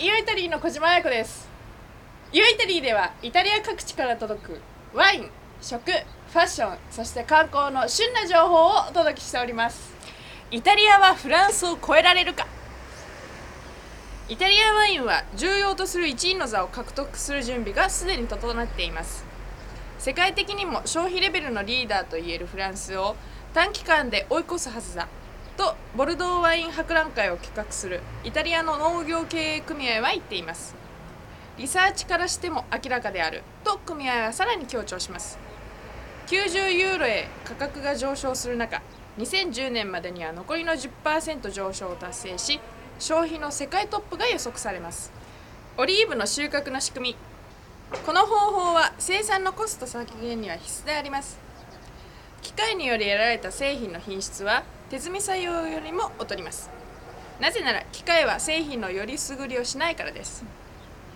イオイタリーの小島彩子です。イオイタリーではイタリア各地から届くワイン食ファッションそして観光の旬な情報をお届けしております。イタリアはフランスを超えられるか。イタリアワインは重要とする1位の座を獲得する準備がすでに整っています。世界的にも消費レベルのリーダーといえるフランスを短期間で追い越すはずだ。とボルドーワイン博覧会を企画するイタリアの農業経営組合は言っています。リサーチからしても明らかであると組合はさらに強調します。90ユーロへ価格が上昇する中2010年までには残りの10%上昇を達成し消費の世界トップが予測されます。オリーブの収穫の仕組みこの方法は生産のコスト削減には必須であります。機械により得られた製品の品質は手摘み採用よりも劣ります。なぜなら機械は製品のより優りをしないからです。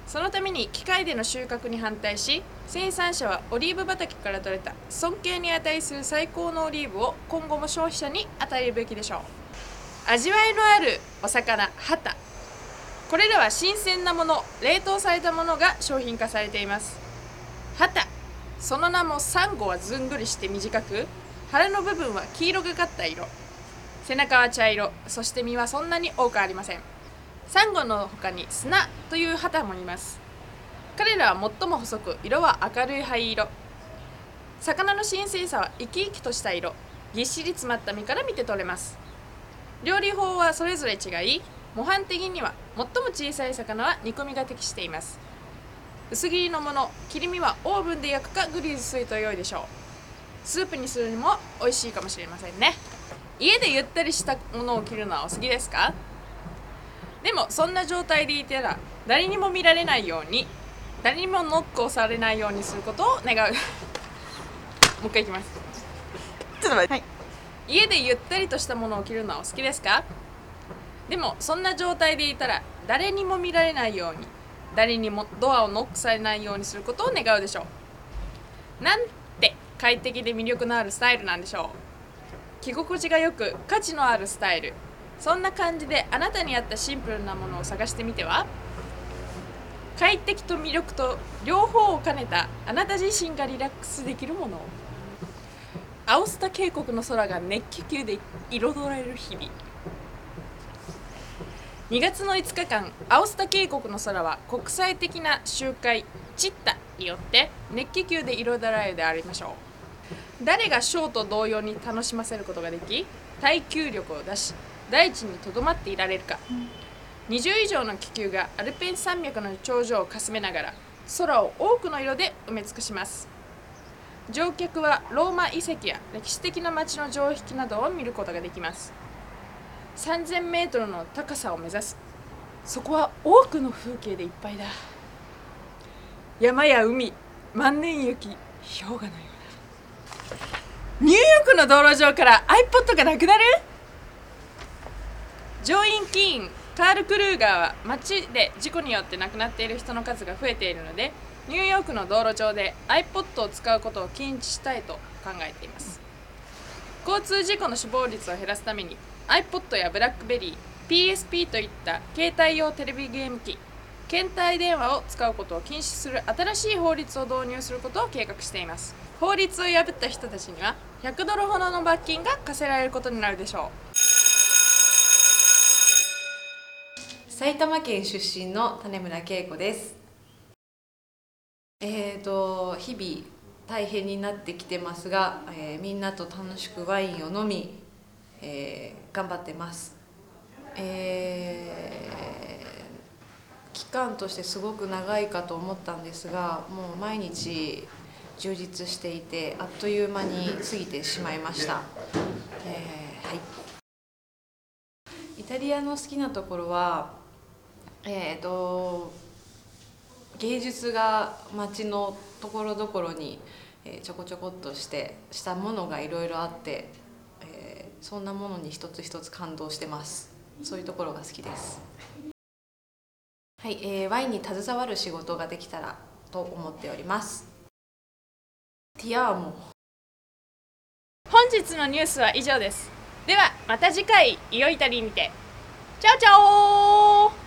そのために機械での収穫に反対し生産者はオリーブ畑から採れた尊敬に値する最高のオリーブを今後も消費者に与えるべきでしょう。味わいのあるお魚ハタこれらは新鮮なもの冷凍されたものが商品化されています。ハタその名もサンゴはずんぐりして短く腹の部分は黄色がかった色。背中は茶色。そして身はそんなに多くありません。サンゴの他に砂というハタもいます。彼らは最も細く色は明るい灰色。魚の新鮮さは生き生きとした色。ぎっしり詰まった身から見て取れます。料理法はそれぞれ違い模範的には最も小さい魚は煮込みが適しています。薄切りのもの切り身はオーブンで焼くかグリルすると良いでしょう。スープにするにも美味しいかもしれませんね。家でゆったりしたものを着るのはお好きですか？でもそんな状態でいたら誰にも見られないように誰にもノックをされないようにすることを願う。もう一回いきます。ちょっと待って、はい、家でゆったりとしたものを着るのはお好きですか？でもそんな状態でいたら誰にも見られないように誰にもドアをノックされないようにすることを願うでしょう。なんて快適で魅力のあるスタイルなんでしょう。着心地がよく価値のあるスタイル。そんな感じであなたに合ったシンプルなものを探してみては？快適と魅力と両方を兼ねたあなた自身がリラックスできるもの。アオスタ渓谷の空が熱気球で彩られる日々。2月の5日間アオスタ渓谷の空は国際的な集会チッタによって熱気球で彩られるでありましょう。誰がショーと同様に楽しませることができ耐久力を出し大地にとどまっていられるか、うん、20以上の気球がアルペン山脈の頂上をかすめながら空を多くの色で埋め尽くします。乗客はローマ遺跡や歴史的な街の城壁などを見ることができます。3000メートルの高さを目指す。そこは多くの風景でいっぱいだ。山や海万年雪氷河のようニューヨークの道路上から iPod がなくなる？上院議員カール・クルーガーは街で事故によって亡くなっている人の数が増えているのでニューヨークの道路上で iPod を使うことを禁止したいと考えています。交通事故の死亡率を減らすために iPod やブラックベリー PSP といった携帯用テレビゲーム機携帯電話を使うことを禁止する新しい法律を導入することを計画しています。法律を破った人たちには100ドルほどの罰金が課せられることになるでしょう。埼玉県出身の種村恵子です。えーと日々大変になってきてますが、えー、みんなと楽しくワインを飲み、えー、頑張ってます、えー、期間としてすごく長いかと思ったんですがもう毎日充実していてあっという間に過ぎてしまいました、えー、はい。イタリアの好きなところはえっ、ー、と芸術が街のところどころに、ちょこちょこっとしてしたものがいろいろあって、えー、そんなものに一つ一つ感動してます。そういうところが好きです。はい、えー、ワインに携わる仕事ができたらと思っております。ティアーモ。本日のニュースは以上です。ではまた次回イオイタリーにて。チャオチャオ